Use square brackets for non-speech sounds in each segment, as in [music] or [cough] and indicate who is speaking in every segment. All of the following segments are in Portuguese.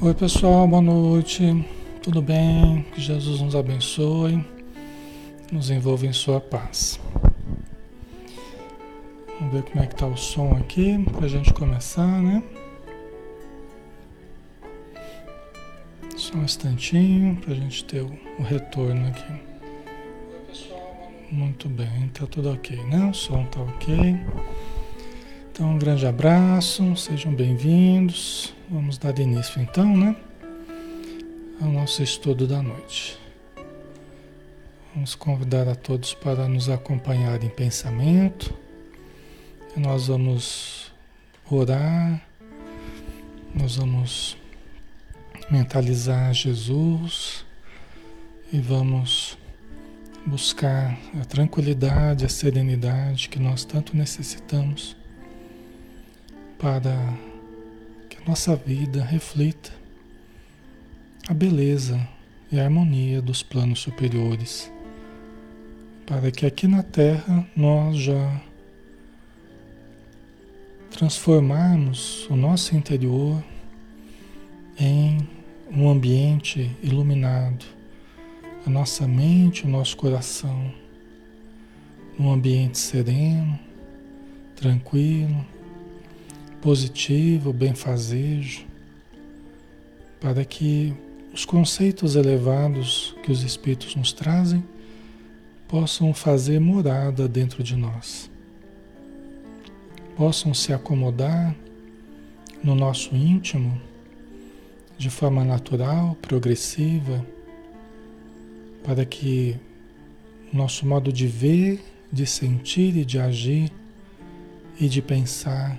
Speaker 1: Oi, pessoal, boa noite. Tudo bem? Que Jesus nos abençoe, nos envolva em sua paz. Vamos ver como é que tá o som aqui para a gente começar, né? Só um instantinho para a gente ter o, o retorno aqui. Oi, pessoal. Muito bem, tá tudo ok, né? O som tá ok. Então, um grande abraço, sejam bem-vindos. Vamos dar início então, né? Ao nosso estudo da noite. Vamos convidar a todos para nos acompanhar em pensamento. Nós vamos orar, nós vamos mentalizar Jesus e vamos buscar a tranquilidade, a serenidade que nós tanto necessitamos para que a nossa vida reflita a beleza e a harmonia dos planos superiores, para que aqui na Terra nós já transformarmos o nosso interior em um ambiente iluminado, a nossa mente, o nosso coração, um ambiente sereno, tranquilo, positivo, benfazejo, para que os conceitos elevados que os Espíritos nos trazem possam fazer morada dentro de nós, possam se acomodar no nosso íntimo de forma natural, progressiva, para que nosso modo de ver, de sentir e de agir e de pensar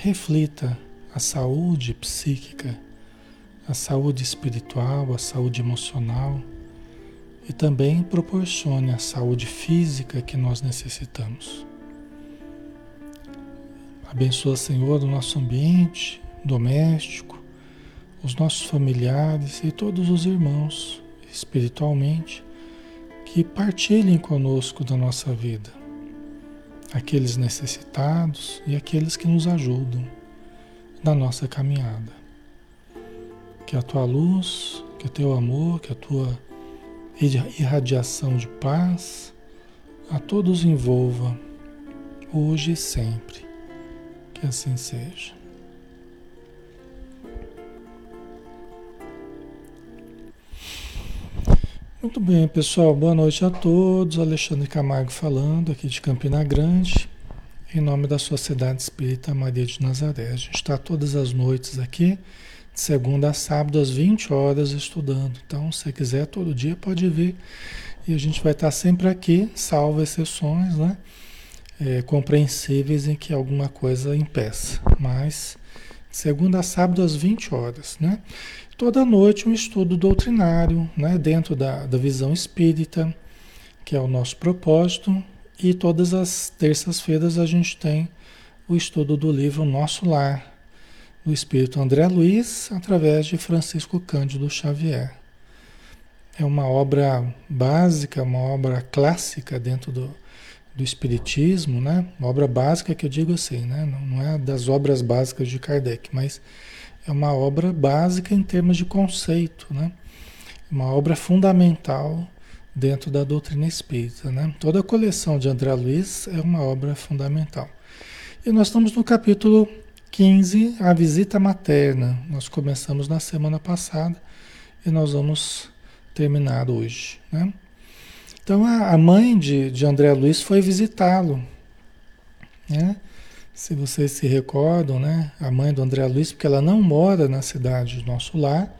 Speaker 1: reflita a saúde psíquica, a saúde espiritual, a saúde emocional e também proporcione a saúde física que nós necessitamos. Abençoa, Senhor, o nosso ambiente doméstico, os nossos familiares e todos os irmãos espiritualmente que partilhem conosco da nossa vida aqueles necessitados e aqueles que nos ajudam na nossa caminhada. Que a tua luz, que o teu amor, que a tua irradiação de paz a todos envolva hoje e sempre. Que assim seja. Muito bem, pessoal. Boa noite a todos. Alexandre Camargo falando aqui de Campina Grande, em nome da Sociedade Espírita Maria de Nazaré. A gente está todas as noites aqui, de segunda a sábado, às 20 horas, estudando. Então, se quiser, todo dia pode vir. E a gente vai estar sempre aqui, salvo exceções, né? É, compreensíveis em que alguma coisa impeça. Mas, segunda a sábado, às 20 horas, né? Toda noite um estudo doutrinário, né, dentro da, da visão espírita, que é o nosso propósito, e todas as terças-feiras a gente tem o estudo do livro Nosso Lar, do espírito André Luiz, através de Francisco Cândido Xavier. É uma obra básica, uma obra clássica dentro do, do Espiritismo, né? Uma obra básica que eu digo assim, né? Não, não é das obras básicas de Kardec, mas é uma obra básica em termos de conceito, né? Uma obra fundamental dentro da doutrina espírita, né? Toda a coleção de André Luiz é uma obra fundamental. E nós estamos no capítulo 15, a visita materna. Nós começamos na semana passada e nós vamos terminar hoje, né? Então a, mãe de, de André Luiz foi visitá-lo, né? Se vocês se recordam, né? A mãe do André Luiz, porque ela não mora na cidade do nosso lar,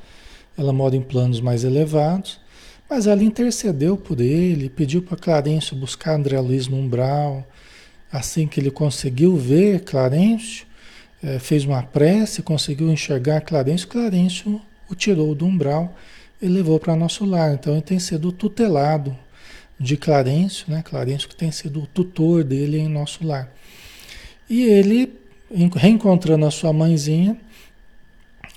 Speaker 1: ela mora em planos mais elevados, mas ela intercedeu por ele, pediu para Clarencio buscar André Luiz no umbral. Assim que ele conseguiu ver Clarencio, é, fez uma prece, conseguiu enxergar Clarencio, Clarencio o tirou do umbral e levou para nosso lar. Então ele tem sido tutelado de Clarencio, né? Clarencio que tem sido o tutor dele em nosso lar. E ele, reencontrando a sua mãezinha,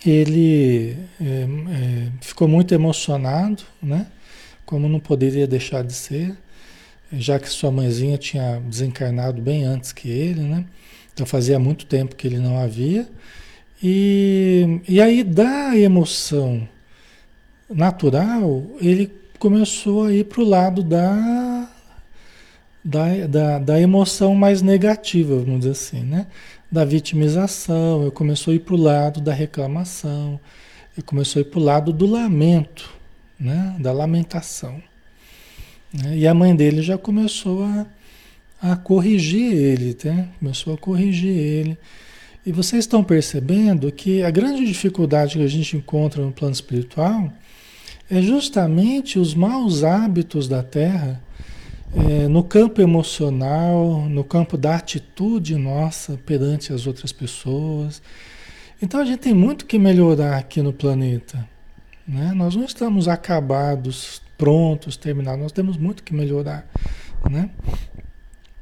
Speaker 1: ele é, é, ficou muito emocionado, né? Como não poderia deixar de ser, já que sua mãezinha tinha desencarnado bem antes que ele, né? Então fazia muito tempo que ele não havia. E, e aí, da emoção natural, ele começou a ir para o lado da, da, da, da, emoção mais negativa, vamos dizer assim, né? Da vitimização, ele começou a ir para o lado da reclamação, ele começou a ir para o lado do lamento, né? Da lamentação. Né? E a mãe dele já começou a, a corrigir ele, né? Começou a corrigir ele. E vocês estão percebendo que a grande dificuldade que a gente encontra no plano espiritual é justamente os maus hábitos da Terra é, no campo emocional, no campo da atitude nossa perante as outras pessoas. Então a gente tem muito que melhorar aqui no planeta. Né? Nós não estamos acabados, prontos, terminados, nós temos muito que melhorar. Né?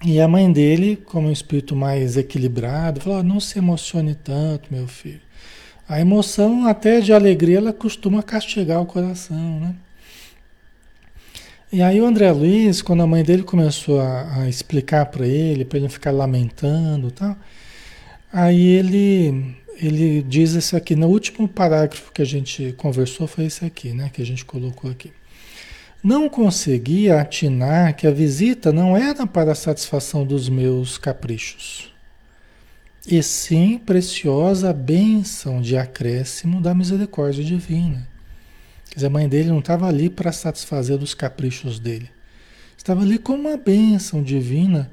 Speaker 1: E a mãe dele, como um espírito mais equilibrado, falou: não se emocione tanto, meu filho. A emoção, até de alegria, ela costuma castigar o coração, né? E aí o André Luiz, quando a mãe dele começou a, a explicar para ele, para ele ficar lamentando, tal, aí ele ele diz isso aqui no último parágrafo que a gente conversou foi esse aqui, né, que a gente colocou aqui. Não conseguia atinar que a visita não era para a satisfação dos meus caprichos e sim preciosa bênção de acréscimo da misericórdia divina. Quer dizer, a mãe dele não estava ali para satisfazer os caprichos dele. Estava ali como uma bênção divina,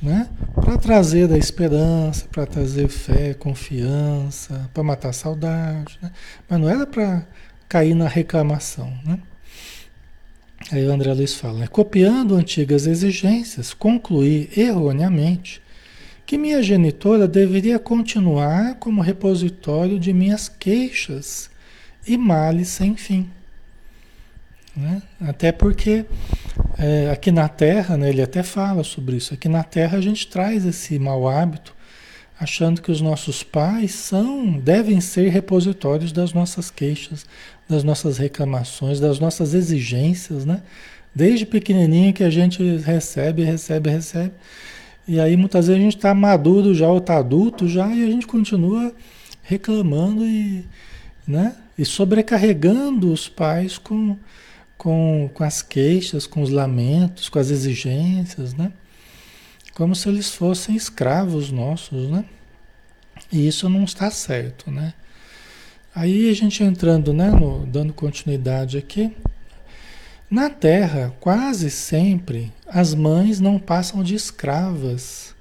Speaker 1: né? Para trazer a esperança, para trazer fé, confiança, para matar a saudade, né? Mas não era para cair na reclamação, né? Aí o André Luiz fala, né? copiando antigas exigências, concluí erroneamente que minha genitora deveria continuar como repositório de minhas queixas e males sem fim. Né? Até porque é, aqui na Terra, né, ele até fala sobre isso, aqui na Terra a gente traz esse mau hábito, achando que os nossos pais são, devem ser repositórios das nossas queixas, das nossas reclamações, das nossas exigências, né? Desde pequenininho que a gente recebe, recebe, recebe. E aí muitas vezes a gente está maduro já ou está adulto já e a gente continua reclamando e, né? e sobrecarregando os pais com, com, com as queixas, com os lamentos, com as exigências, né? Como se eles fossem escravos nossos, né? E isso não está certo, né? Aí a gente entrando, né, no, dando continuidade aqui, na Terra, quase sempre, as mães não passam de escravas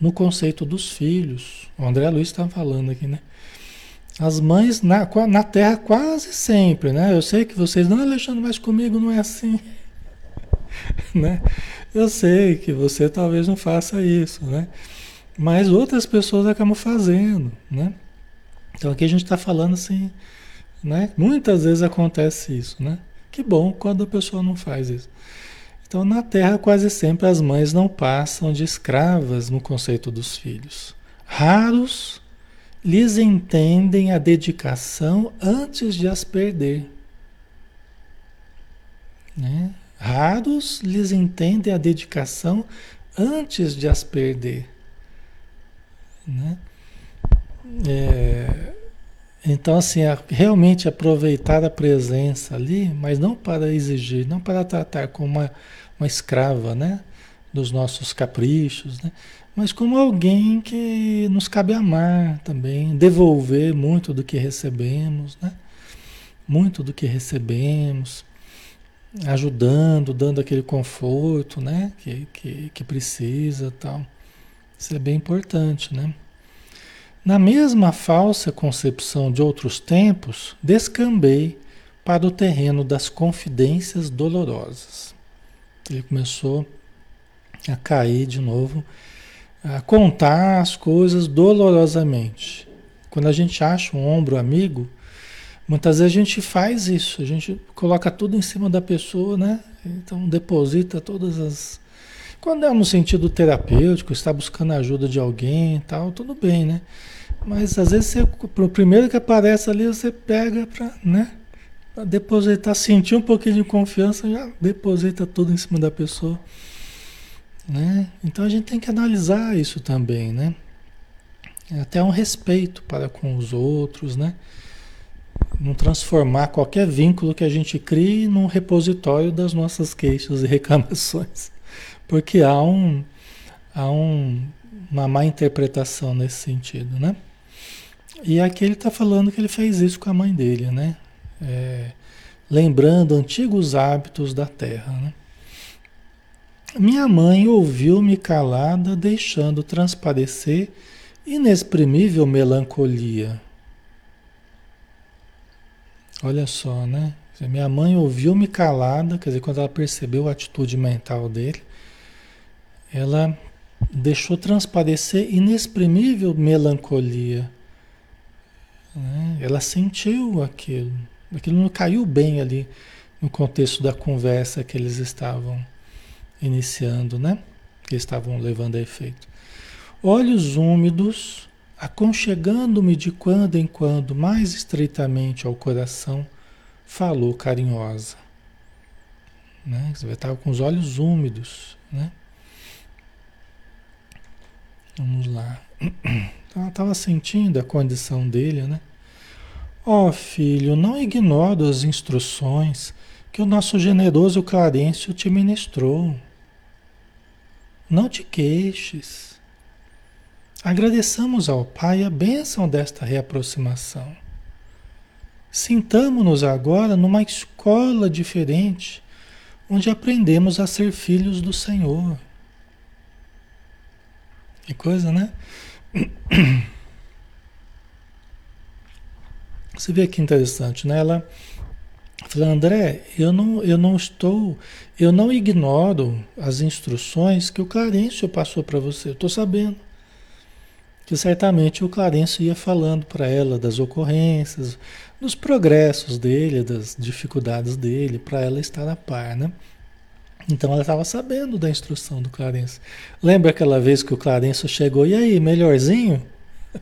Speaker 1: no conceito dos filhos. O André Luiz está falando aqui, né? As mães na, na Terra quase sempre, né? Eu sei que vocês não, Alexandre, mas comigo não é assim. [laughs] né? Eu sei que você talvez não faça isso, né? Mas outras pessoas acabam fazendo, né? Então aqui a gente está falando assim, né? Muitas vezes acontece isso, né? Que bom quando a pessoa não faz isso. Então, na Terra, quase sempre as mães não passam de escravas no conceito dos filhos. Raros lhes entendem a dedicação antes de as perder. Né? Raros lhes entendem a dedicação antes de as perder. Né? É, então, assim, realmente aproveitar a presença ali, mas não para exigir, não para tratar como uma, uma escrava, né? Dos nossos caprichos, né? Mas como alguém que nos cabe amar também, devolver muito do que recebemos, né? Muito do que recebemos, ajudando, dando aquele conforto, né? Que, que, que precisa tal. Isso é bem importante, né? Na mesma falsa concepção de outros tempos, descambei para o terreno das confidências dolorosas. Ele começou a cair de novo, a contar as coisas dolorosamente. Quando a gente acha um ombro amigo, muitas vezes a gente faz isso, a gente coloca tudo em cima da pessoa, né? Então deposita todas as. Quando é no sentido terapêutico, está buscando a ajuda de alguém e tal, tudo bem, né? Mas às vezes você, o primeiro que aparece ali, você pega para, né? Pra depositar, sentir um pouquinho de confiança, já deposita tudo em cima da pessoa. Né? Então a gente tem que analisar isso também, né? É até um respeito para com os outros, né? Não transformar qualquer vínculo que a gente crie num repositório das nossas queixas e [laughs] reclamações. Porque há, um, há um, uma má interpretação nesse sentido, né? E aqui ele está falando que ele fez isso com a mãe dele, né? É, lembrando antigos hábitos da terra, né? Minha mãe ouviu-me calada, deixando transparecer inexprimível melancolia. Olha só, né? Minha mãe ouviu-me calada, quer dizer, quando ela percebeu a atitude mental dele, ela deixou transparecer inexprimível melancolia. Né? Ela sentiu aquilo. Aquilo não caiu bem ali no contexto da conversa que eles estavam iniciando, né? Que estavam levando a efeito. Olhos úmidos, aconchegando-me de quando em quando mais estreitamente ao coração, falou carinhosa. Né? Estava com os olhos úmidos, né? Vamos lá. [clears throat] Ela estava sentindo a condição dele, né? Ó oh, filho, não ignoro as instruções que o nosso generoso Clarencio te ministrou. Não te queixes. Agradeçamos ao Pai a bênção desta reaproximação. Sintamo-nos agora numa escola diferente, onde aprendemos a ser filhos do Senhor. Que coisa, né? [clears throat] Você vê que interessante, né? Ela fala, André, eu não, eu não estou, eu não ignoro as instruções que o Clarencio passou para você. Eu estou sabendo que certamente o Clarencio ia falando para ela das ocorrências, dos progressos dele, das dificuldades dele, para ela estar a par, né? Então ela estava sabendo da instrução do Clarence. Lembra aquela vez que o Clarence chegou, e aí, melhorzinho? [laughs]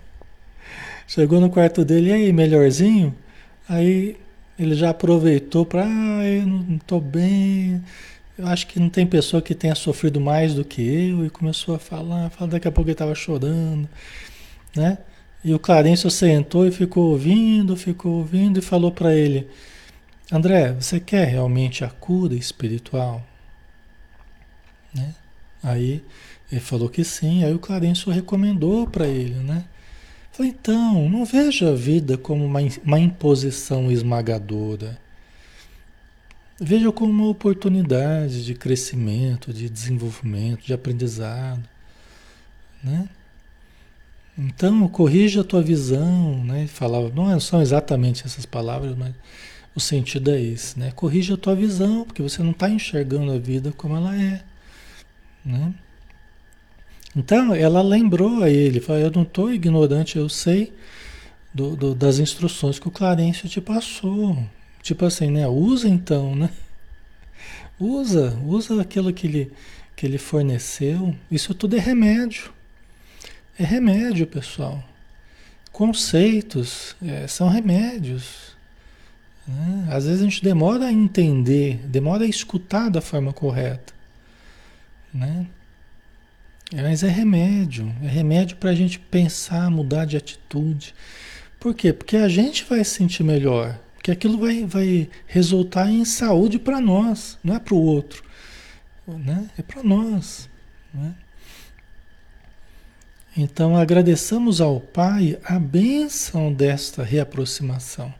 Speaker 1: chegou no quarto dele, e aí, melhorzinho? Aí ele já aproveitou para, ah, eu não estou bem, eu acho que não tem pessoa que tenha sofrido mais do que eu, e começou a falar, falar daqui a pouco ele estava chorando, né? E o Clarence sentou e ficou ouvindo, ficou ouvindo e falou para ele, André, você quer realmente a cura espiritual? Né? Aí ele falou que sim, aí o Clarencio recomendou para ele, né? Então, não veja a vida como uma, uma imposição esmagadora. Veja como uma oportunidade de crescimento, de desenvolvimento, de aprendizado, né? Então, corrija a tua visão, né? Falava, não são exatamente essas palavras, mas o sentido é esse, né? Corrija a tua visão, porque você não está enxergando a vida como ela é. Né? Então ela lembrou a ele, falou, eu não estou ignorante, eu sei do, do, das instruções que o Clarencio te passou. Tipo assim, né? Usa então, né? Usa, usa aquilo que ele, que ele forneceu. Isso tudo é remédio. É remédio, pessoal. Conceitos é, são remédios. Né? Às vezes a gente demora a entender, demora a escutar da forma correta né? Mas é remédio, é remédio para a gente pensar, mudar de atitude. Por quê? Porque a gente vai se sentir melhor, porque aquilo vai, vai resultar em saúde para nós, não é para o outro, né? É para nós, né? Então agradeçamos ao Pai a bênção desta reaproximação.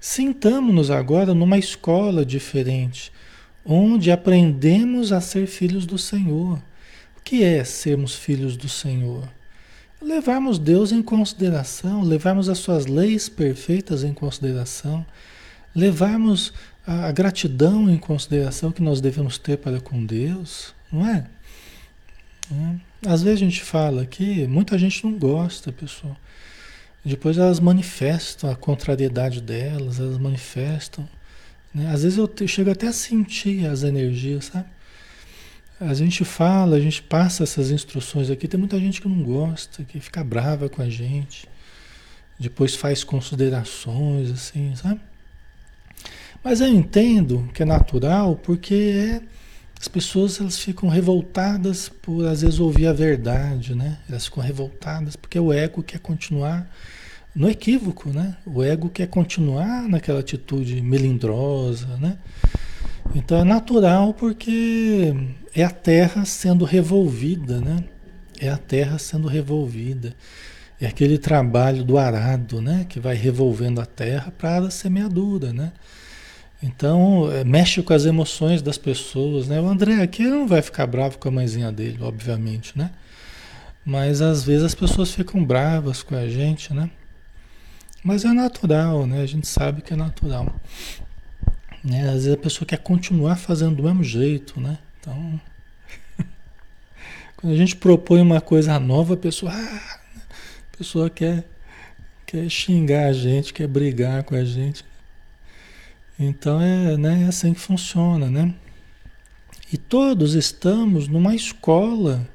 Speaker 1: Sintamos-nos agora numa escola diferente, onde aprendemos a ser filhos do Senhor. Que é sermos filhos do Senhor? Levarmos Deus em consideração, levarmos as suas leis perfeitas em consideração, levarmos a gratidão em consideração que nós devemos ter para com Deus, não é? é? Às vezes a gente fala aqui, muita gente não gosta, pessoal. Depois elas manifestam a contrariedade delas, elas manifestam né? Às vezes eu chego até a sentir as energias, sabe? A gente fala, a gente passa essas instruções aqui, tem muita gente que não gosta, que fica brava com a gente, depois faz considerações, assim, sabe? Mas eu entendo que é natural, porque As pessoas elas ficam revoltadas por às vezes ouvir a verdade, né? Elas ficam revoltadas porque o ego quer continuar no equívoco, né? O ego quer continuar naquela atitude melindrosa, né? Então é natural porque é a terra sendo revolvida, né? É a terra sendo revolvida. É aquele trabalho do arado, né? Que vai revolvendo a terra para a semeadura, né? Então, é, mexe com as emoções das pessoas, né? O André aqui não vai ficar bravo com a mãezinha dele, obviamente, né? Mas às vezes as pessoas ficam bravas com a gente, né? Mas é natural, né? A gente sabe que é natural. Né? Às vezes a pessoa quer continuar fazendo do mesmo jeito, né? Então, [laughs] quando a gente propõe uma coisa nova, a pessoa, ah, a pessoa quer, quer xingar a gente, quer brigar com a gente. Então é, né, é assim que funciona, né? E todos estamos numa escola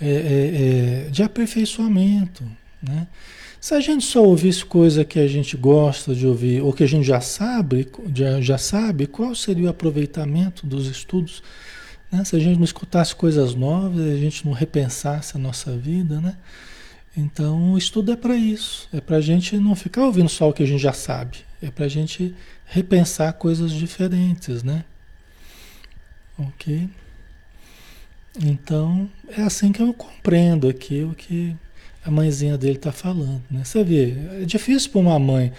Speaker 1: é, é, é, de aperfeiçoamento, né? Se a gente só ouvisse coisa que a gente gosta de ouvir, ou que a gente já sabe, já, já sabe, qual seria o aproveitamento dos estudos? Né? Se a gente não escutasse coisas novas, a gente não repensasse a nossa vida, né? Então, o estudo é para isso. É para a gente não ficar ouvindo só o que a gente já sabe. É para a gente repensar coisas diferentes, né? Ok? Então, é assim que eu compreendo aqui o que a mãezinha dele está falando, né? Você vê, é difícil para uma mãe,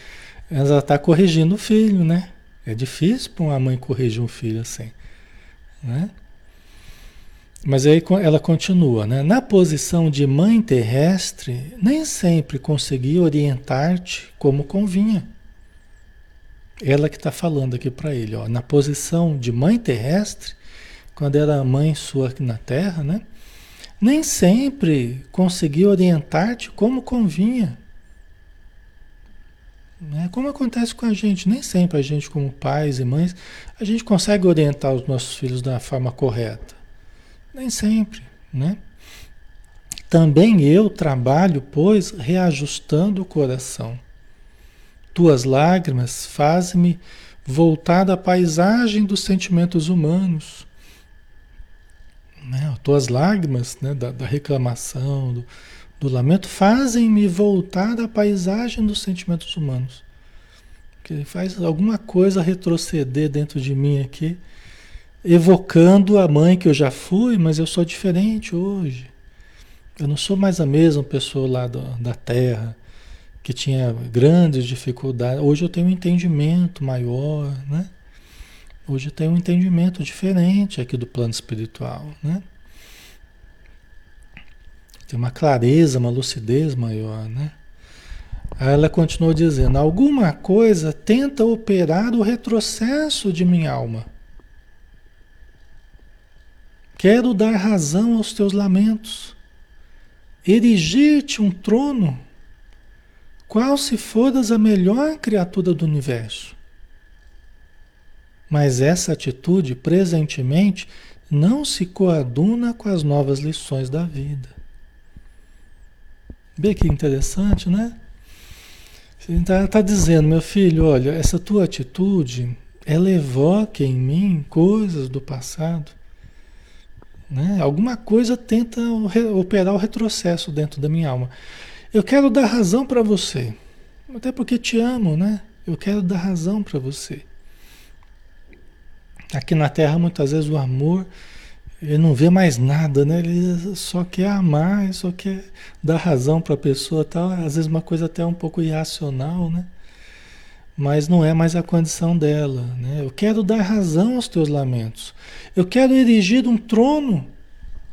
Speaker 1: ela está corrigindo o filho, né? É difícil para uma mãe corrigir um filho assim, né? Mas aí ela continua, né? Na posição de mãe terrestre, nem sempre consegui orientar-te como convinha. Ela que está falando aqui para ele, ó, na posição de mãe terrestre, quando era mãe sua aqui na Terra, né? Nem sempre consegui orientar-te como convinha. Né? Como acontece com a gente, nem sempre a gente, como pais e mães, a gente consegue orientar os nossos filhos da forma correta. Nem sempre, né? Também eu trabalho, pois, reajustando o coração. Tuas lágrimas fazem-me voltar da paisagem dos sentimentos humanos. Né? Tuas lágrimas, né? da, da reclamação, do, do lamento, fazem-me voltar da paisagem dos sentimentos humanos. Que faz alguma coisa retroceder dentro de mim aqui evocando a mãe que eu já fui, mas eu sou diferente hoje. Eu não sou mais a mesma pessoa lá do, da Terra, que tinha grandes dificuldades. Hoje eu tenho um entendimento maior, né? Hoje tenho um entendimento diferente aqui do plano espiritual, né? Tem uma clareza, uma lucidez maior, né? Aí ela continuou dizendo: alguma coisa tenta operar o retrocesso de minha alma Quero dar razão aos teus lamentos, erigir-te um trono, qual se foras a melhor criatura do universo. Mas essa atitude, presentemente, não se coaduna com as novas lições da vida. Vê que interessante, né? Está tá dizendo, meu filho, olha, essa tua atitude, ela evoca em mim coisas do passado né? Alguma coisa tenta operar o retrocesso dentro da minha alma. Eu quero dar razão para você, até porque te amo, né? Eu quero dar razão para você. Aqui na Terra, muitas vezes, o amor, ele não vê mais nada, né? Ele só quer amar, só quer dar razão para a pessoa, tal. Às vezes, uma coisa até um pouco irracional, né? mas não é mais a condição dela. Né? Eu quero dar razão aos teus lamentos. Eu quero erigir um trono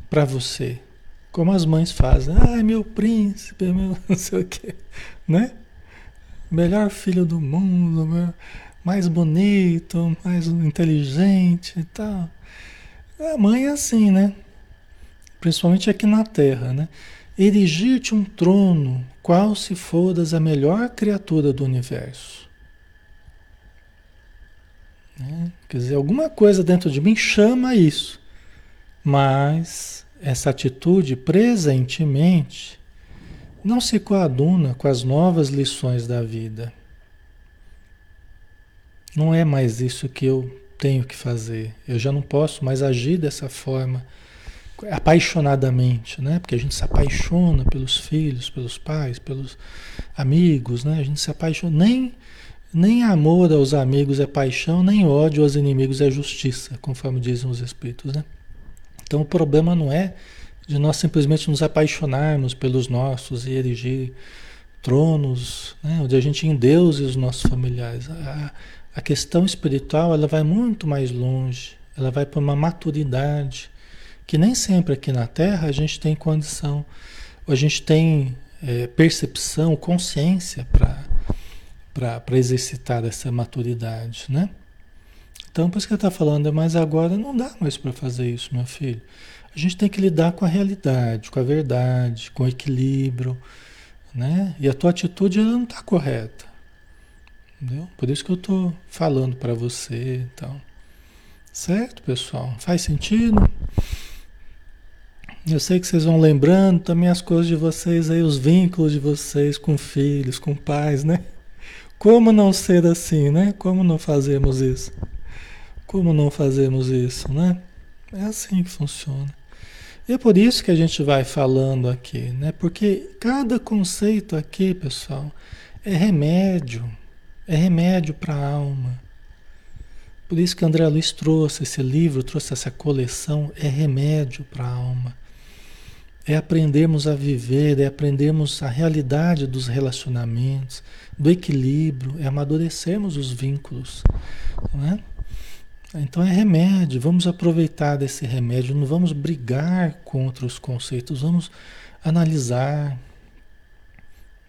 Speaker 1: para você, como as mães fazem. Ai, meu príncipe, meu [laughs] não sei o quê, né? Melhor filho do mundo, mais bonito, mais inteligente e tal. A mãe é assim, né? Principalmente aqui na Terra, né? Erigir-te um trono, qual se foras a melhor criatura do universo. Né? Quer dizer, alguma coisa dentro de mim chama isso. Mas essa atitude presentemente não se coaduna com as novas lições da vida. Não é mais isso que eu tenho que fazer. Eu já não posso mais agir dessa forma apaixonadamente, né? Porque a gente se apaixona pelos filhos, pelos pais, pelos amigos, né? A gente se apaixona nem nem amor aos amigos é paixão, nem ódio aos inimigos é justiça, conforme dizem os espíritos, né? Então o problema não é de nós simplesmente nos apaixonarmos pelos nossos e erigir tronos, né? onde a gente endeusa os nossos familiares. A, a questão espiritual ela vai muito mais longe, ela vai para uma maturidade que nem sempre aqui na Terra a gente tem condição, a gente tem é, percepção, consciência para exercitar essa maturidade, né? Então, por isso que ele está falando, mas agora não dá mais para fazer isso, meu filho. A gente tem que lidar com a realidade, com a verdade, com o equilíbrio, né? E a tua atitude ela não está correta, entendeu? Por isso que eu estou falando para você, então, certo, pessoal? Faz sentido? Eu sei que vocês vão lembrando também as coisas de vocês aí, os vínculos de vocês com filhos, com pais, né? Como não ser assim, né? Como não fazemos isso? Como não fazemos isso, né? É assim que funciona. E é por isso que a gente vai falando aqui, né? Porque cada conceito aqui, pessoal, é remédio, é remédio para a alma. Por isso que André Luiz trouxe esse livro, trouxe essa coleção, é remédio para a alma é aprendermos a viver, é aprendermos a realidade dos relacionamentos, do equilíbrio, é amadurecermos os vínculos. Não é? Então é remédio, vamos aproveitar desse remédio, não vamos brigar contra os conceitos, vamos analisar,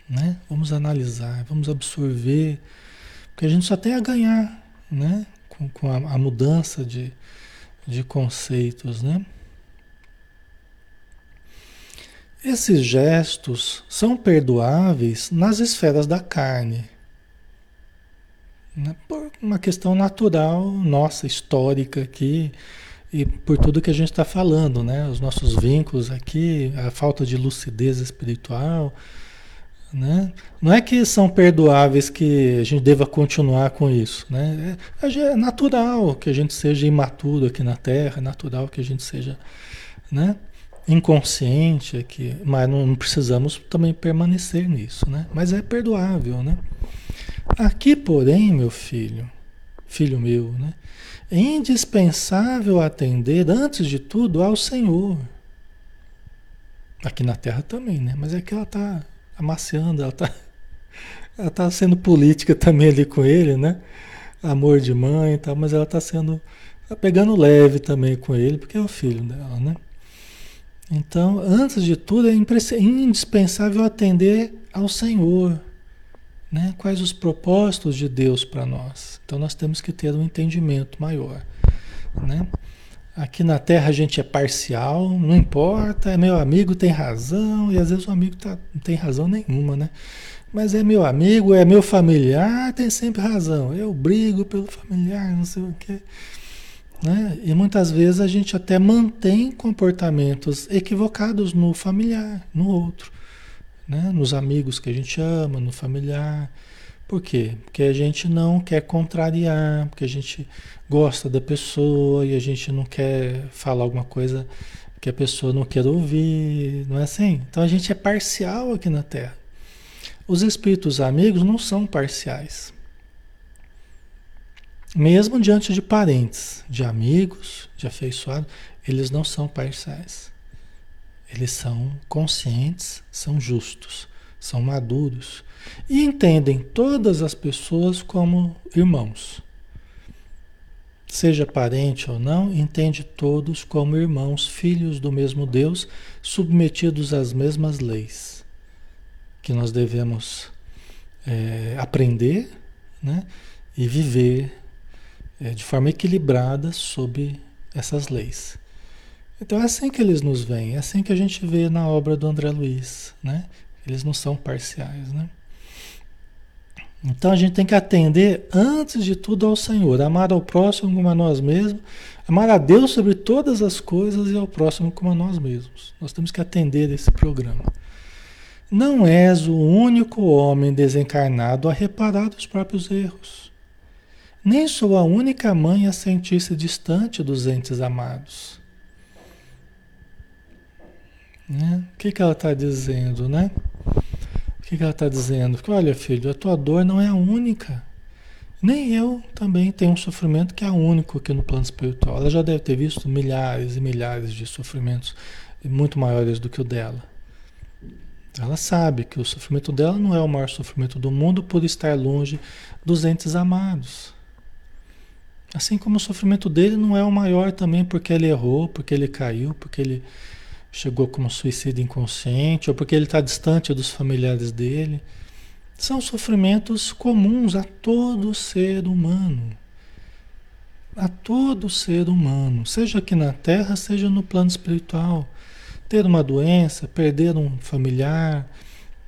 Speaker 1: né? Vamos analisar, vamos absorver, porque a gente só tem a ganhar, né? Com, com a, a mudança de, de conceitos, né? Esses gestos são perdoáveis nas esferas da carne. Né? Por uma questão natural, nossa, histórica aqui, e por tudo que a gente está falando, né? Os nossos vínculos aqui, a falta de lucidez espiritual, né? Não é que são perdoáveis que a gente deva continuar com isso, né? É, é natural que a gente seja imaturo aqui na Terra, é natural que a gente seja, né? inconsciente aqui, mas não, não, precisamos também permanecer nisso, né? Mas é perdoável, né? Aqui, porém, meu filho, filho meu, né? É indispensável atender, antes de tudo, ao Senhor. Aqui na Terra também, né? Mas é que ela está amaciando, ela está ela tá sendo política também ali com ele, né? Amor de mãe e tal, mas ela está sendo, tá pegando leve também com ele, porque é o filho dela, né? Então, antes de tudo, é indispensável atender ao Senhor. Né? Quais os propósitos de Deus para nós? Então, nós temos que ter um entendimento maior. Né? Aqui na Terra a gente é parcial, não importa, é meu amigo, tem razão, e às vezes o amigo tá, não tem razão nenhuma, né? Mas é meu amigo, é meu familiar, tem sempre razão. Eu brigo pelo familiar, não sei o quê. Né? E muitas vezes a gente até mantém comportamentos equivocados no familiar, no outro, né? nos amigos que a gente ama, no familiar. Por quê? Porque a gente não quer contrariar, porque a gente gosta da pessoa e a gente não quer falar alguma coisa que a pessoa não quer ouvir, não é assim? Então a gente é parcial aqui na Terra. Os espíritos amigos não são parciais. Mesmo diante de parentes, de amigos, de afeiçoados, eles não são parciais. Eles são conscientes, são justos, são maduros e entendem todas as pessoas como irmãos. Seja parente ou não, entende todos como irmãos, filhos do mesmo Deus, submetidos às mesmas leis que nós devemos é, aprender né, e viver é, de forma equilibrada sob essas leis. Então é assim que eles nos veem, é assim que a gente vê na obra do André Luiz, né? Eles não são parciais, né? Então a gente tem que atender antes de tudo ao Senhor, amar ao próximo como a nós mesmos, amar a Deus sobre todas as coisas e ao próximo como a nós mesmos. Nós temos que atender esse programa. Não és o único homem desencarnado a reparar os próprios erros. Nem sou a única mãe a sentir-se distante dos entes amados. Né? O que, que ela está dizendo, né? O que, que ela está dizendo? Olha, filho, a tua dor não é a única. Nem eu também tenho um sofrimento que é único aqui no plano espiritual. Ela já deve ter visto milhares e milhares de sofrimentos muito maiores do que o dela. Ela sabe que o sofrimento dela não é o maior sofrimento do mundo por estar longe dos entes amados. Assim como o sofrimento dele não é o maior também porque ele errou, porque ele caiu, porque ele chegou como suicídio inconsciente ou porque ele está distante dos familiares dele. São sofrimentos comuns a todo ser humano. A todo ser humano, seja aqui na Terra, seja no plano espiritual. Ter uma doença, perder um familiar,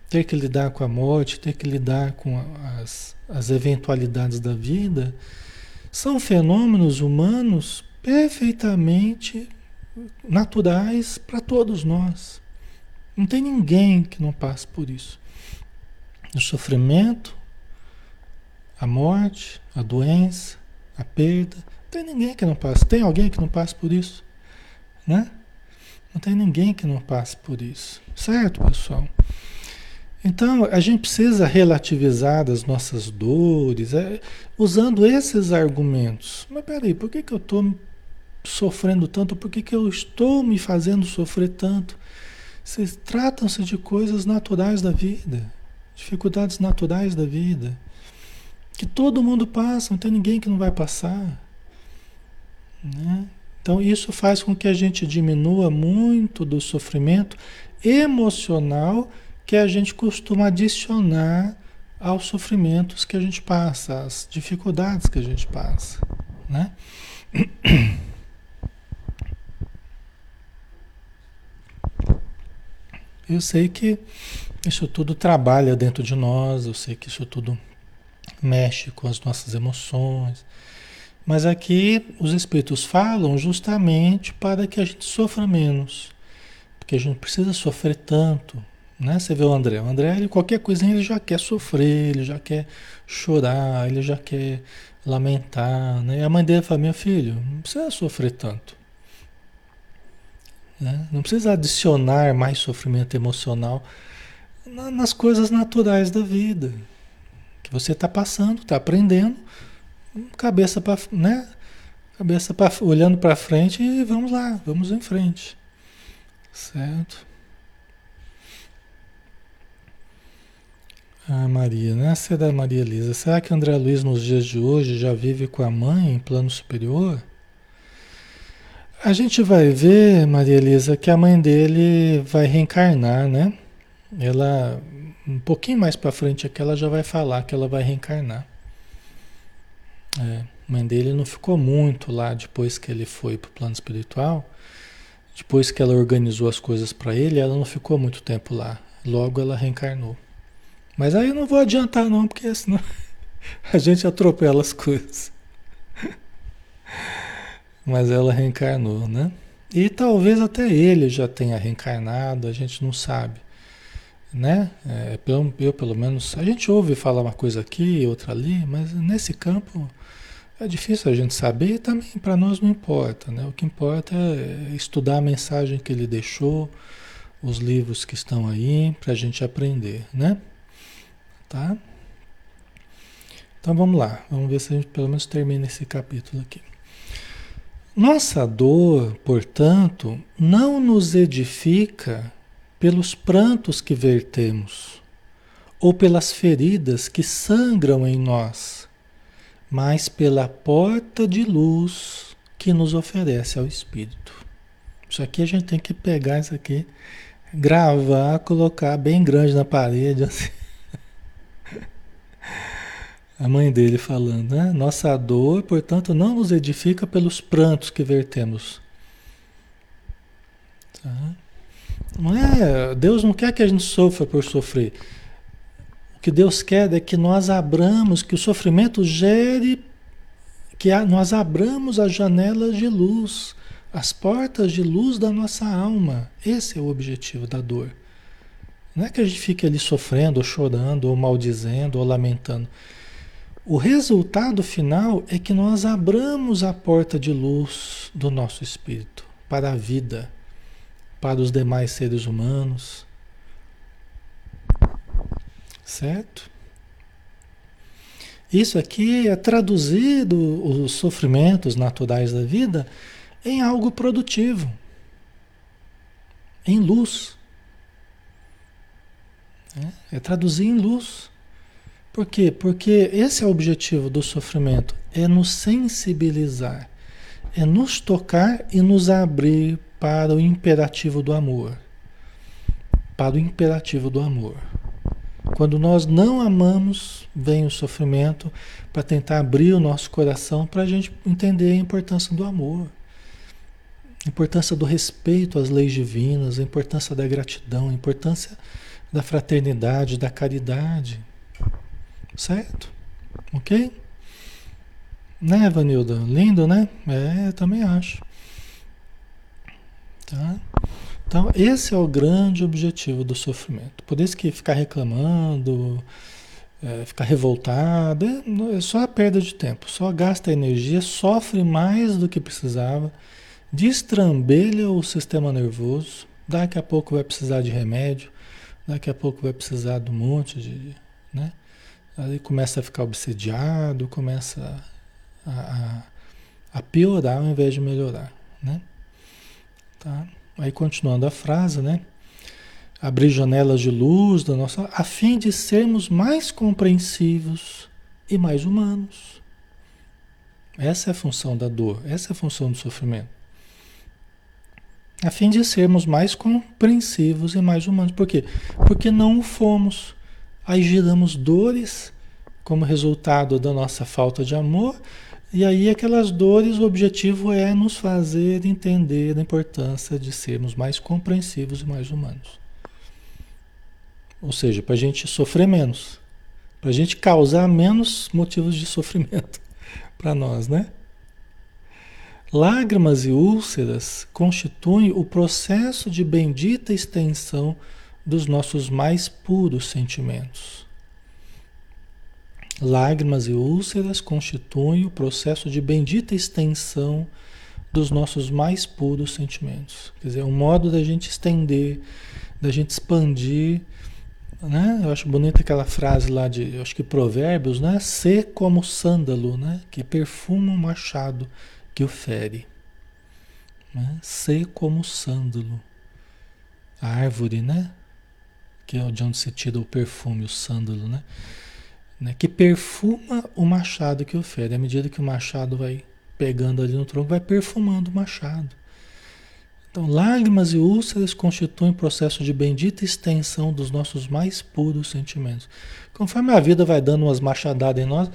Speaker 1: ter que lidar com a morte, ter que lidar com as, as eventualidades da vida, são fenômenos humanos perfeitamente naturais para todos nós. Não tem ninguém que não passe por isso o sofrimento, a morte, a doença, a perda. Não tem ninguém que não passe. Tem alguém que não passe por isso? Né? Não tem ninguém que não passe por isso. Certo, pessoal? Então, a gente precisa relativizar as nossas dores é, usando esses argumentos. Mas peraí, por que, que eu estou sofrendo tanto? Por que, que eu estou me fazendo sofrer tanto? Tratam-se de coisas naturais da vida dificuldades naturais da vida, que todo mundo passa, não tem ninguém que não vai passar. Né? Então, isso faz com que a gente diminua muito do sofrimento emocional que a gente costuma adicionar aos sofrimentos que a gente passa, às dificuldades que a gente passa. Né? [clears throat] Eu sei que isso tudo trabalha dentro de nós, eu sei que isso tudo mexe com as nossas emoções. Mas aqui os espíritos falam justamente para que a gente sofra menos. Porque a gente precisa sofrer tanto. Né? Você vê o André. O André, ele, qualquer coisinha, ele já quer sofrer, ele já quer chorar, ele já quer lamentar. Né? E a mãe dele fala: Meu filho, não precisa sofrer tanto. Né? Não precisa adicionar mais sofrimento emocional nas coisas naturais da vida. Que você está passando, está aprendendo, cabeça para, né? Cabeça para olhando para frente e vamos lá, vamos em frente. Certo? Ah, Maria, né? É da Maria Elisa. Será que André Luiz nos dias de hoje já vive com a mãe em plano superior? A gente vai ver, Maria Elisa, que a mãe dele vai reencarnar, né? ela um pouquinho mais para frente aqui ela já vai falar que ela vai reencarnar. É, mãe dele não ficou muito lá depois que ele foi para o plano espiritual. Depois que ela organizou as coisas para ele, ela não ficou muito tempo lá. Logo ela reencarnou. Mas aí eu não vou adiantar não, porque senão [laughs] a gente atropela as coisas. [laughs] Mas ela reencarnou, né? E talvez até ele já tenha reencarnado, a gente não sabe né? É, eu, eu, pelo menos, a gente ouve falar uma coisa aqui, outra ali, mas nesse campo é difícil a gente saber e também para nós não importa, né? O que importa é estudar a mensagem que ele deixou, os livros que estão aí, para a gente aprender, né? Tá? Então vamos lá, vamos ver se a gente pelo menos termina esse capítulo aqui. Nossa dor, portanto, não nos edifica pelos prantos que vertemos, ou pelas feridas que sangram em nós, mas pela porta de luz que nos oferece ao Espírito. Isso aqui a gente tem que pegar isso aqui, gravar, colocar bem grande na parede, assim. A mãe dele falando, né? Nossa dor, portanto, não nos edifica pelos prantos que vertemos. Tá? Não é, Deus não quer que a gente sofra por sofrer. O que Deus quer é que nós abramos, que o sofrimento gere, que nós abramos as janelas de luz, as portas de luz da nossa alma. Esse é o objetivo da dor. Não é que a gente fique ali sofrendo, ou chorando, ou maldizendo, ou lamentando. O resultado final é que nós abramos a porta de luz do nosso espírito para a vida, para os demais seres humanos. Certo? Isso aqui é traduzir os sofrimentos naturais da vida em algo produtivo, em luz. É, é traduzir em luz. Por quê? Porque esse é o objetivo do sofrimento, é nos sensibilizar, é nos tocar e nos abrir para o imperativo do amor. Para o imperativo do amor. Quando nós não amamos, vem o sofrimento para tentar abrir o nosso coração para a gente entender a importância do amor, a importância do respeito às leis divinas, a importância da gratidão, a importância da fraternidade, da caridade. Certo? Ok? Né, Vanilda? Lindo, né? É, eu também acho. Tá? Então, esse é o grande objetivo do sofrimento. Por isso que ficar reclamando, é, ficar revoltado, é, é só a perda de tempo. Só gasta energia, sofre mais do que precisava, destrambelha o sistema nervoso, daqui a pouco vai precisar de remédio, daqui a pouco vai precisar de um monte de... Né? Aí começa a ficar obsediado, começa a, a, a piorar ao invés de melhorar, né? Tá? Aí continuando a frase, né? Abrir janelas de luz da nossa, a fim de sermos mais compreensivos e mais humanos. Essa é a função da dor, essa é a função do sofrimento. A fim de sermos mais compreensivos e mais humanos. Por quê? Porque não o fomos. Aí geramos dores como resultado da nossa falta de amor, e aí aquelas dores, o objetivo é nos fazer entender a importância de sermos mais compreensivos e mais humanos. Ou seja, para a gente sofrer menos, para a gente causar menos motivos de sofrimento [laughs] para nós, né? Lágrimas e úlceras constituem o processo de bendita extensão dos nossos mais puros sentimentos. Lágrimas e úlceras constituem o processo de bendita extensão dos nossos mais puros sentimentos. Quer dizer, é um modo da gente estender, da gente expandir. Né? Eu acho bonita aquela frase lá de, acho que Provérbios, né? Ser como sândalo, né? Que perfuma o machado que o fere. Né? Ser como sândalo. A árvore, né? Que é de onde se tira o perfume, o sândalo, né? né? Que perfuma o machado que ofere. À medida que o machado vai pegando ali no tronco, vai perfumando o machado. Então, lágrimas e úlceras constituem processo de bendita extensão dos nossos mais puros sentimentos. Conforme a vida vai dando umas machadadas em nós,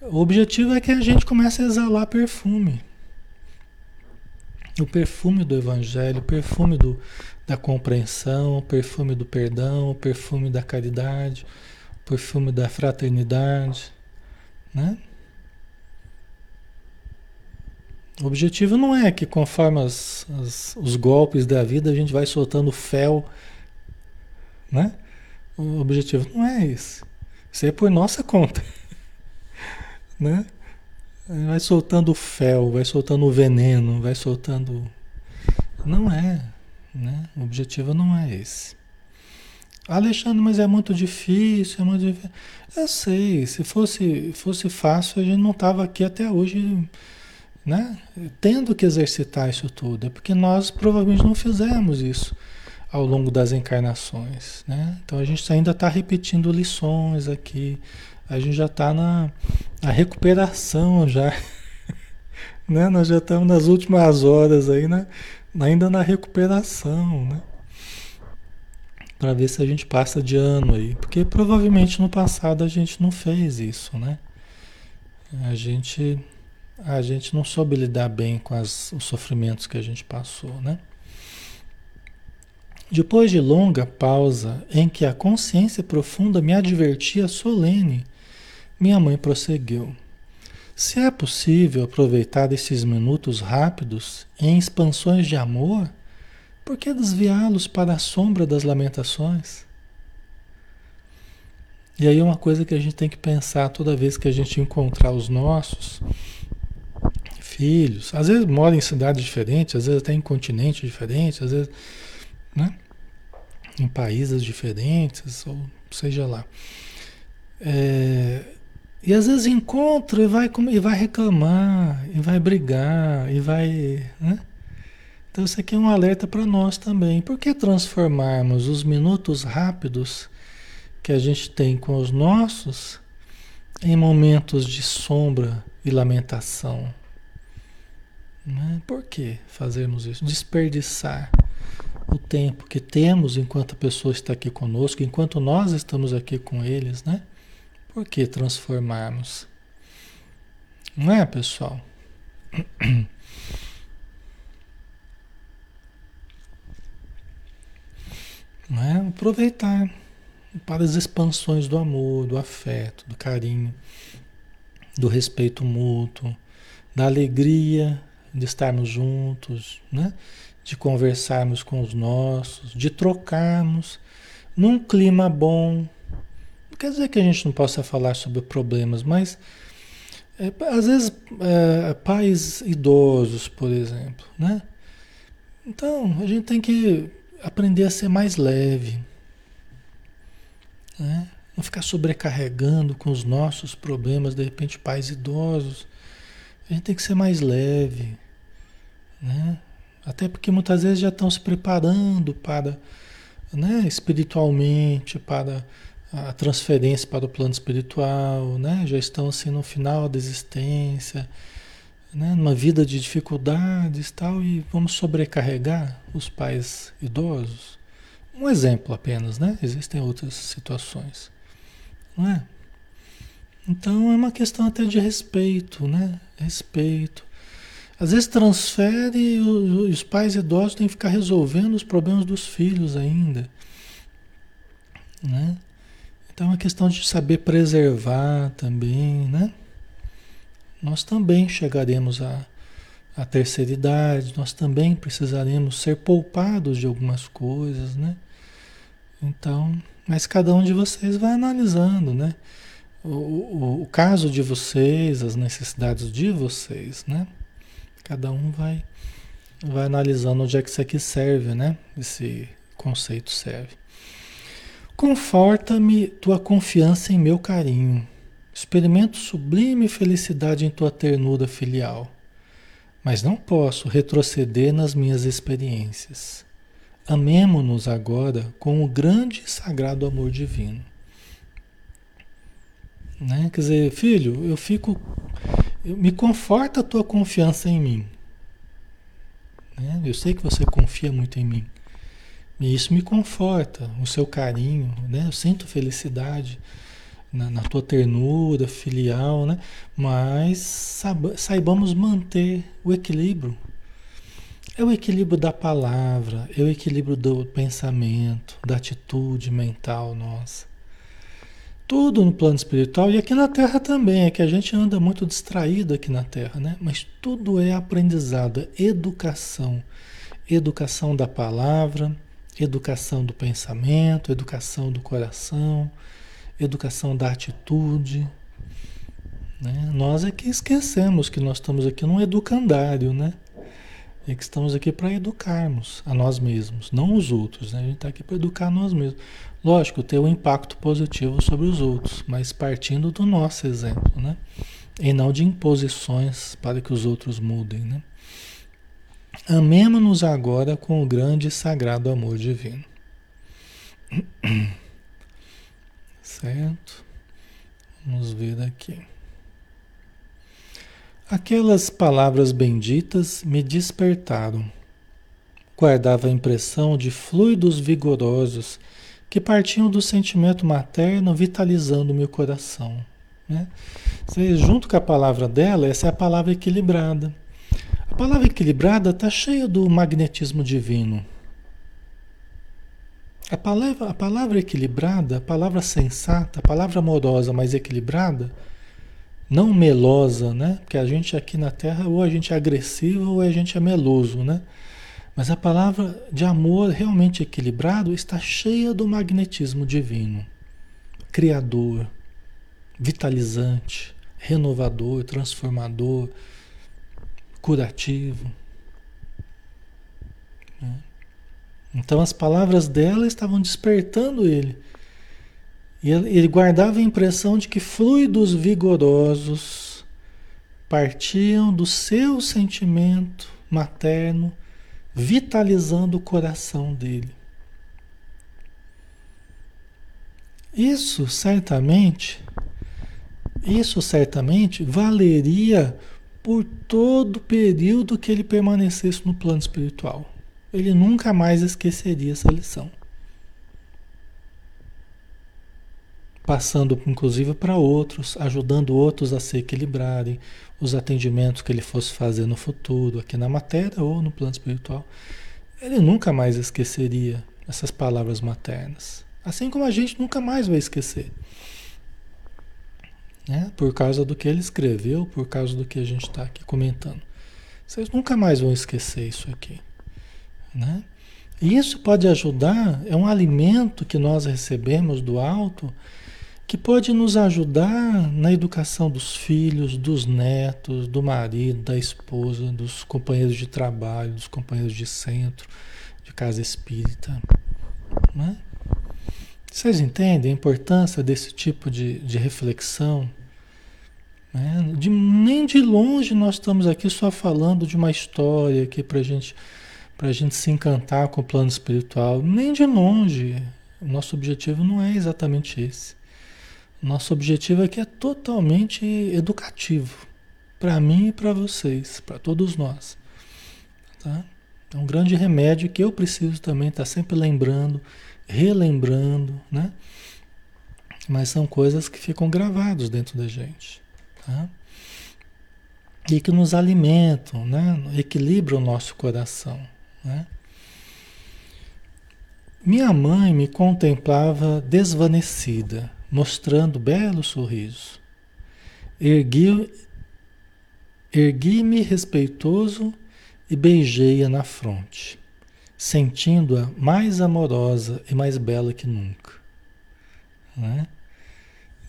Speaker 1: o objetivo é que a gente comece a exalar perfume. O perfume do Evangelho, o perfume do, da compreensão, o perfume do perdão, o perfume da caridade, o perfume da fraternidade, né? O objetivo não é que conforme as, as, os golpes da vida a gente vai soltando fel, né? O objetivo não é esse. Isso é por nossa conta, [laughs] né? Vai soltando fel, vai soltando veneno, vai soltando... Não é. Né? O objetivo não é esse. Alexandre, mas é muito difícil, é muito difícil. Eu sei, se fosse, fosse fácil, a gente não estava aqui até hoje, né? Tendo que exercitar isso tudo. É porque nós provavelmente não fizemos isso ao longo das encarnações, né? Então a gente ainda está repetindo lições aqui. A gente já está na, na recuperação já. [laughs] né? Nós já estamos nas últimas horas aí, né? Ainda na recuperação, né? Para ver se a gente passa de ano aí. Porque provavelmente no passado a gente não fez isso, né? A gente, a gente não soube lidar bem com as, os sofrimentos que a gente passou, né? Depois de longa pausa em que a consciência profunda me advertia solene, minha mãe prosseguiu. Se é possível aproveitar esses minutos rápidos em expansões de amor, por que desviá-los para a sombra das lamentações? E aí é uma coisa que a gente tem que pensar toda vez que a gente encontrar os nossos filhos, às vezes moram em cidades diferentes, às vezes até em continentes diferentes, às vezes, né? Em países diferentes, ou seja lá. É, e às vezes encontra e vai, e vai reclamar, e vai brigar, e vai. Né? Então, isso aqui é um alerta para nós também. Por que transformarmos os minutos rápidos que a gente tem com os nossos em momentos de sombra e lamentação? Né? Por que fazermos isso? Desperdiçar o tempo que temos enquanto a pessoa está aqui conosco, enquanto nós estamos aqui com eles, né? Por que transformarmos? Não é, pessoal? [clears throat] Não é? Aproveitar para as expansões do amor, do afeto, do carinho, do respeito mútuo, da alegria de estarmos juntos, né? de conversarmos com os nossos, de trocarmos num clima bom. Não quer dizer que a gente não possa falar sobre problemas, mas é, às vezes é, pais idosos, por exemplo, né? Então a gente tem que aprender a ser mais leve, né? não ficar sobrecarregando com os nossos problemas, de repente pais idosos. A gente tem que ser mais leve, né? Até porque muitas vezes já estão se preparando para, né, espiritualmente, para a transferência para o plano espiritual, né? Já estão assim no final da existência, né? Numa vida de dificuldades, tal, e vamos sobrecarregar os pais idosos. Um exemplo apenas, né? Existem outras situações, não é? Então é uma questão até de respeito, né? Respeito. Às vezes transfere e os pais idosos têm que ficar resolvendo os problemas dos filhos ainda. Né? Então é uma questão de saber preservar também, né? Nós também chegaremos à, à terceira idade, nós também precisaremos ser poupados de algumas coisas, né? Então, mas cada um de vocês vai analisando, né? O, o, o caso de vocês, as necessidades de vocês, né? Cada um vai, vai analisando onde é que isso aqui serve, né? Esse conceito serve. Conforta-me tua confiança em meu carinho. Experimento sublime felicidade em tua ternura filial. Mas não posso retroceder nas minhas experiências. Amemo-nos agora com o grande e sagrado amor divino. Né? Quer dizer, filho, eu fico me conforta a tua confiança em mim. Né? Eu sei que você confia muito em mim. E isso me conforta, o seu carinho, né? Eu sinto felicidade na, na tua ternura filial, né? Mas saiba, saibamos manter o equilíbrio. É o equilíbrio da palavra, é o equilíbrio do pensamento, da atitude mental nossa. Tudo no plano espiritual e aqui na Terra também, é que a gente anda muito distraído aqui na Terra, né? Mas tudo é aprendizado, é educação. Educação da palavra, educação do pensamento, educação do coração, educação da atitude. Né? Nós é que esquecemos que nós estamos aqui num educandário, né? E que estamos aqui para educarmos a nós mesmos, não os outros. Né? A gente está aqui para educar nós mesmos. Lógico, ter um impacto positivo sobre os outros, mas partindo do nosso exemplo, né? E não de imposições para que os outros mudem, né? Amemos-nos agora com o grande e sagrado amor divino. Certo? Vamos ver aqui. Aquelas palavras benditas me despertaram. Guardava a impressão de fluidos vigorosos que partiam do sentimento materno vitalizando meu coração. Né? junto com a palavra dela, essa é a palavra equilibrada. A palavra equilibrada está cheia do magnetismo divino. A palavra, a palavra equilibrada, a palavra sensata, a palavra amorosa, mas equilibrada, não melosa, né? Porque a gente aqui na Terra ou a gente é agressivo ou a gente é meloso, né? Mas a palavra de amor realmente equilibrado está cheia do magnetismo divino. criador, vitalizante, renovador, transformador, curativo. Né? Então as palavras dela estavam despertando ele. E ele guardava a impressão de que fluidos vigorosos partiam do seu sentimento materno, vitalizando o coração dele. Isso certamente, isso certamente valeria por todo o período que ele permanecesse no plano espiritual. Ele nunca mais esqueceria essa lição. Passando inclusive para outros, ajudando outros a se equilibrarem, os atendimentos que ele fosse fazer no futuro, aqui na matéria ou no plano espiritual. Ele nunca mais esqueceria essas palavras maternas. Assim como a gente nunca mais vai esquecer. Né? Por causa do que ele escreveu, por causa do que a gente está aqui comentando. Vocês nunca mais vão esquecer isso aqui. Né? E isso pode ajudar, é um alimento que nós recebemos do alto, que pode nos ajudar na educação dos filhos, dos netos, do marido, da esposa, dos companheiros de trabalho, dos companheiros de centro, de casa espírita. Né? Vocês entendem a importância desse tipo de, de reflexão? Né? De, nem de longe nós estamos aqui só falando de uma história aqui para gente, a gente se encantar com o plano espiritual. Nem de longe. O nosso objetivo não é exatamente esse. Nosso objetivo aqui é totalmente educativo. Para mim e para vocês, para todos nós. Tá? É um grande remédio que eu preciso também estar tá sempre lembrando relembrando, né? Mas são coisas que ficam gravadas dentro da gente, tá? E que nos alimentam, né? Equilibram o nosso coração, né? Minha mãe me contemplava desvanecida, mostrando belo sorriso. Ergui-me ergui respeitoso e beijei-a na fronte sentindo-a mais amorosa e mais bela que nunca. Né?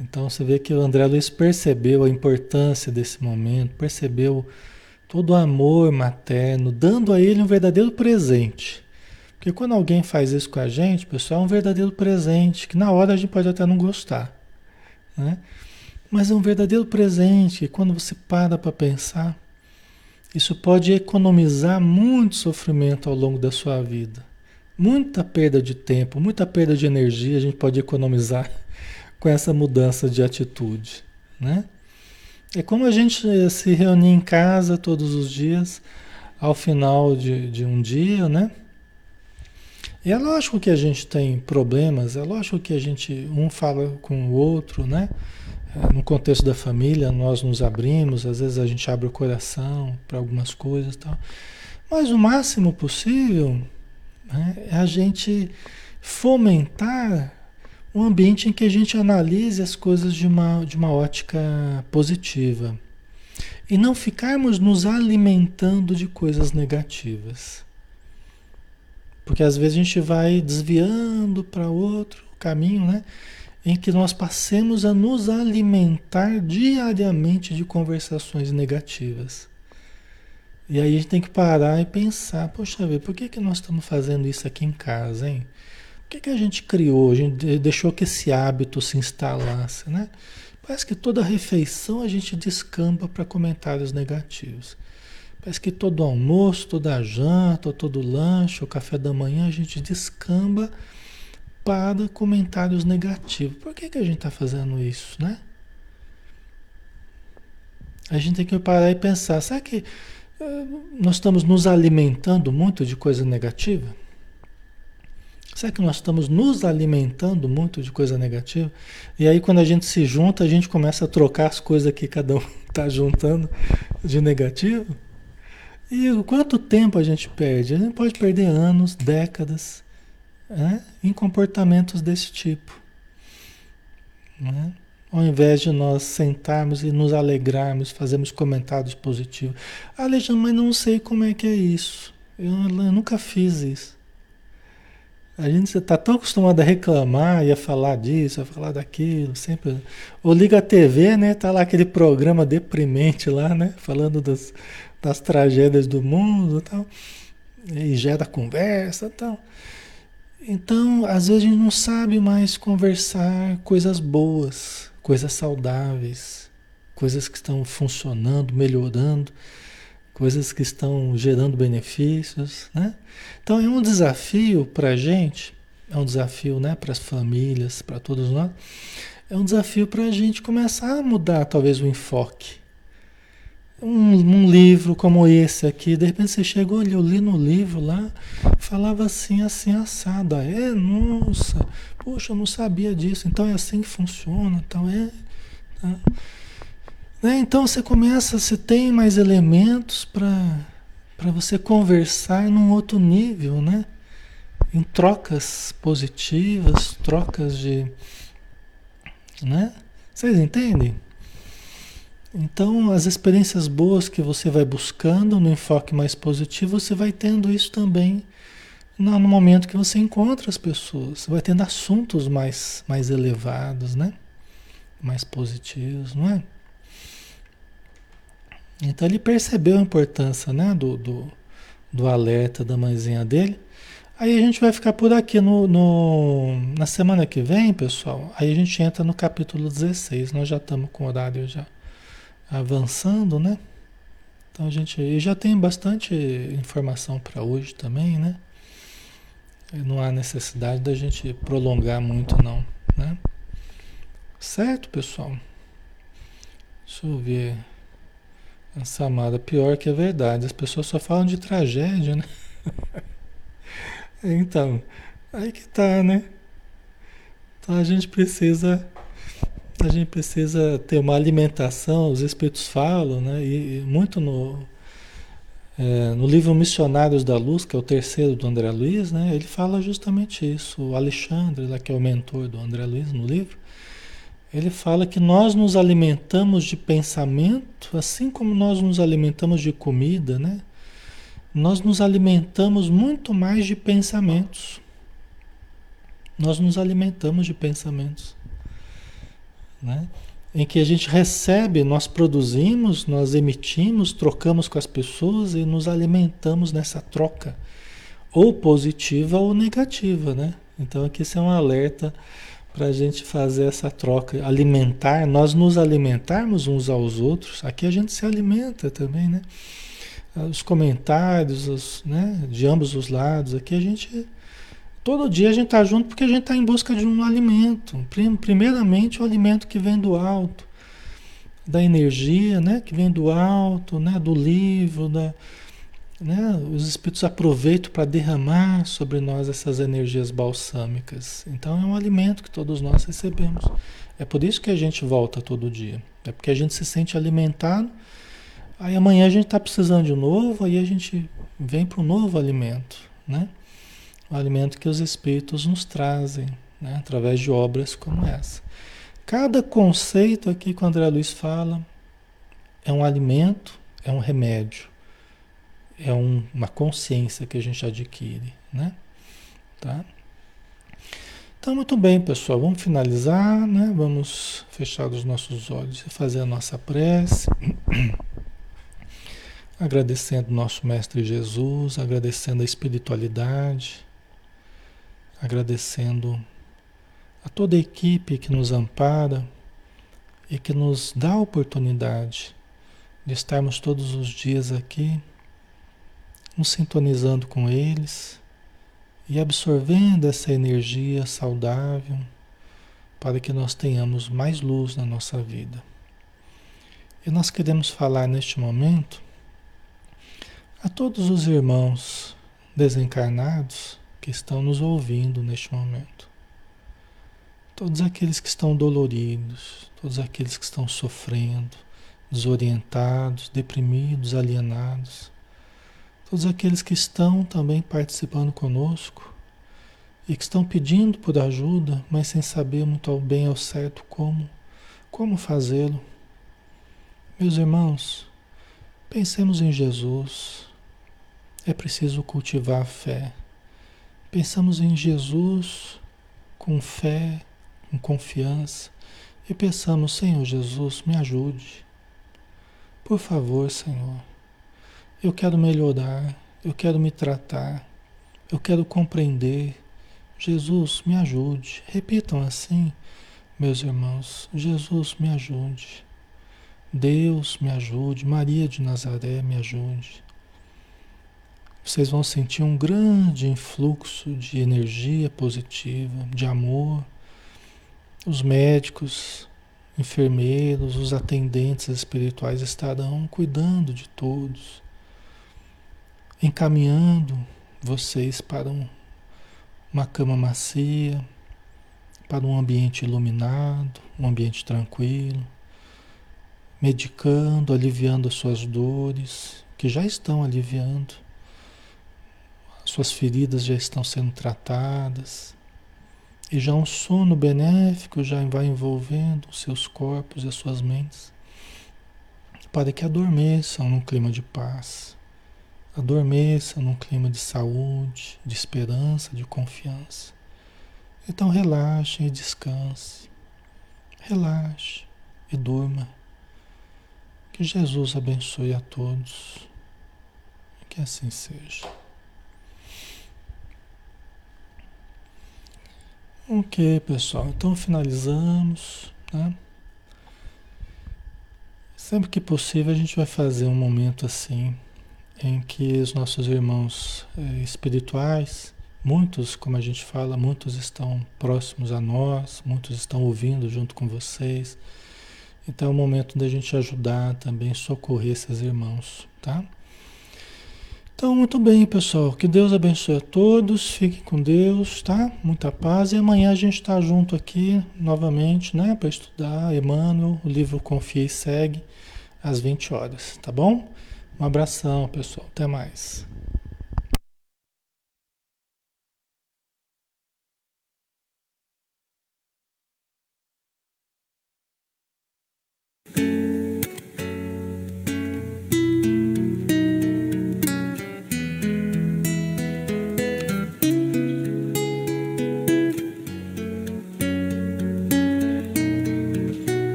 Speaker 1: Então você vê que o André Luiz percebeu a importância desse momento, percebeu todo o amor materno, dando a ele um verdadeiro presente. Porque quando alguém faz isso com a gente, pessoal, é um verdadeiro presente, que na hora a gente pode até não gostar. Né? Mas é um verdadeiro presente, e quando você para para pensar, isso pode economizar muito sofrimento ao longo da sua vida. Muita perda de tempo, muita perda de energia a gente pode economizar com essa mudança de atitude, né? É como a gente se reunir em casa todos os dias, ao final de, de um dia, né? E é lógico que a gente tem problemas, é lógico que a gente um fala com o outro, né? no contexto da família, nós nos abrimos, às vezes a gente abre o coração para algumas coisas e tal. Mas o máximo possível né, é a gente fomentar um ambiente em que a gente analise as coisas de uma, de uma ótica positiva. E não ficarmos nos alimentando de coisas negativas. Porque às vezes a gente vai desviando para outro caminho, né? em que nós passemos a nos alimentar diariamente de conversações negativas. E aí a gente tem que parar e pensar, poxa vida, por que, que nós estamos fazendo isso aqui em casa, hein? Por que, que a gente criou, a gente deixou que esse hábito se instalasse, né? Parece que toda refeição a gente descamba para comentários negativos. Parece que todo almoço, toda janta, todo lanche, o café da manhã a gente descamba para comentários negativos. Por que, que a gente está fazendo isso, né? A gente tem que parar e pensar, será que uh, nós estamos nos alimentando muito de coisa negativa? Será que nós estamos nos alimentando muito de coisa negativa? E aí quando a gente se junta, a gente começa a trocar as coisas que cada um está [laughs] juntando de negativo? E quanto tempo a gente perde? A gente pode perder anos, décadas é, em comportamentos desse tipo. Né? Ao invés de nós sentarmos e nos alegrarmos, fazermos comentários positivos. Ah, Alexandre, mas não sei como é que é isso. Eu, eu nunca fiz isso. A gente está tão acostumado a reclamar e a falar disso, a falar daquilo, sempre. Ou liga a TV, né? Tá lá aquele programa deprimente lá, né? Falando das, das tragédias do mundo e tal. E gera conversa e tal. Então, às vezes a gente não sabe mais conversar coisas boas, coisas saudáveis, coisas que estão funcionando, melhorando coisas que estão gerando benefícios, né? Então é um desafio para a gente, é um desafio, né, para as famílias, para todos nós, é um desafio para a gente começar a mudar talvez o enfoque. Um, um, livro como esse aqui, de repente você chegou ali, eu li no livro lá, falava assim, assim, assado. Ah, é, nossa, poxa, eu não sabia disso. Então é assim que funciona, então é. Tá? Né? Então você começa, você tem mais elementos para você conversar num outro nível, né? Em trocas positivas, trocas de. Né? Vocês entendem? Então, as experiências boas que você vai buscando no enfoque mais positivo, você vai tendo isso também no momento que você encontra as pessoas. Você vai tendo assuntos mais, mais elevados, né? Mais positivos, não é? Então ele percebeu a importância né, do, do, do alerta da mãezinha dele. Aí a gente vai ficar por aqui no, no, na semana que vem, pessoal. Aí a gente entra no capítulo 16. Nós já estamos com o horário já avançando, né? Então a gente já tem bastante informação para hoje também, né? Não há necessidade da gente prolongar muito não, né? Certo, pessoal? Deixa eu ver. Essa amada, pior que é verdade. As pessoas só falam de tragédia, né? [laughs] então, aí que tá, né? Então a gente precisa a gente precisa ter uma alimentação, os espíritos falam, né? E, e muito no, é, no livro Missionários da Luz, que é o terceiro do André Luiz, né? Ele fala justamente isso. O Alexandre, lá, que é o mentor do André Luiz no livro, ele fala que nós nos alimentamos de pensamento, assim como nós nos alimentamos de comida, né? Nós nos alimentamos muito mais de pensamentos. Nós nos alimentamos de pensamentos, né? Em que a gente recebe, nós produzimos, nós emitimos, trocamos com as pessoas e nos alimentamos nessa troca, ou positiva ou negativa, né? Então aqui isso é um alerta para a gente fazer essa troca, alimentar, nós nos alimentarmos uns aos outros. Aqui a gente se alimenta também, né? Os comentários, os, né, de ambos os lados. Aqui a gente todo dia a gente está junto porque a gente está em busca de um alimento. Primeiramente o alimento que vem do alto, da energia, né, que vem do alto, né, do livro, da né? Os espíritos aproveitam para derramar sobre nós essas energias balsâmicas. Então é um alimento que todos nós recebemos. É por isso que a gente volta todo dia. É porque a gente se sente alimentado. Aí amanhã a gente está precisando de novo, aí a gente vem para um novo alimento, né? O alimento que os espíritos nos trazem, né? através de obras como essa. Cada conceito aqui que o André Luiz fala é um alimento, é um remédio é um, uma consciência que a gente adquire, né? Tá? Então, muito bem, pessoal, vamos finalizar, né? Vamos fechar os nossos olhos e fazer a nossa prece. [clears throat] Agradecendo nosso Mestre Jesus, agradecendo a espiritualidade, agradecendo a toda a equipe que nos ampara e que nos dá a oportunidade de estarmos todos os dias aqui nos sintonizando com eles e absorvendo essa energia saudável para que nós tenhamos mais luz na nossa vida. E nós queremos falar neste momento a todos os irmãos desencarnados que estão nos ouvindo neste momento. Todos aqueles que estão doloridos, todos aqueles que estão sofrendo, desorientados, deprimidos, alienados todos aqueles que estão também participando conosco e que estão pedindo por ajuda, mas sem saber muito bem ao certo como, como fazê-lo. Meus irmãos, pensemos em Jesus. É preciso cultivar a fé. Pensamos em Jesus com fé, com confiança e pensamos, Senhor Jesus, me ajude. Por favor, Senhor, eu quero melhorar, eu quero me tratar, eu quero compreender. Jesus, me ajude. Repitam assim, meus irmãos: Jesus, me ajude. Deus, me ajude. Maria de Nazaré, me ajude. Vocês vão sentir um grande influxo de energia positiva, de amor. Os médicos, enfermeiros, os atendentes espirituais estarão cuidando de todos, encaminhando vocês para um, uma cama macia, para um ambiente iluminado, um ambiente tranquilo, medicando, aliviando as suas dores, que já estão aliviando, suas feridas já estão sendo tratadas. E já um sono benéfico já vai envolvendo os seus corpos e as suas mentes, para que adormeçam num clima de paz, adormeçam num clima de saúde, de esperança, de confiança. Então relaxe e descanse, relaxe e durma. Que Jesus abençoe a todos. Que assim seja. Ok, pessoal. Então finalizamos. Tá? Sempre que possível a gente vai fazer um momento assim em que os nossos irmãos eh, espirituais, muitos, como a gente fala, muitos estão próximos a nós, muitos estão ouvindo junto com vocês. Então é o momento da gente ajudar também, socorrer esses irmãos, tá? Então, muito bem, pessoal. Que Deus abençoe a todos. Fiquem com Deus, tá? Muita paz. E amanhã a gente está junto aqui novamente, né? Para estudar Emmanuel, o livro Confia e Segue, às 20 horas, tá bom? Um abração, pessoal. Até mais.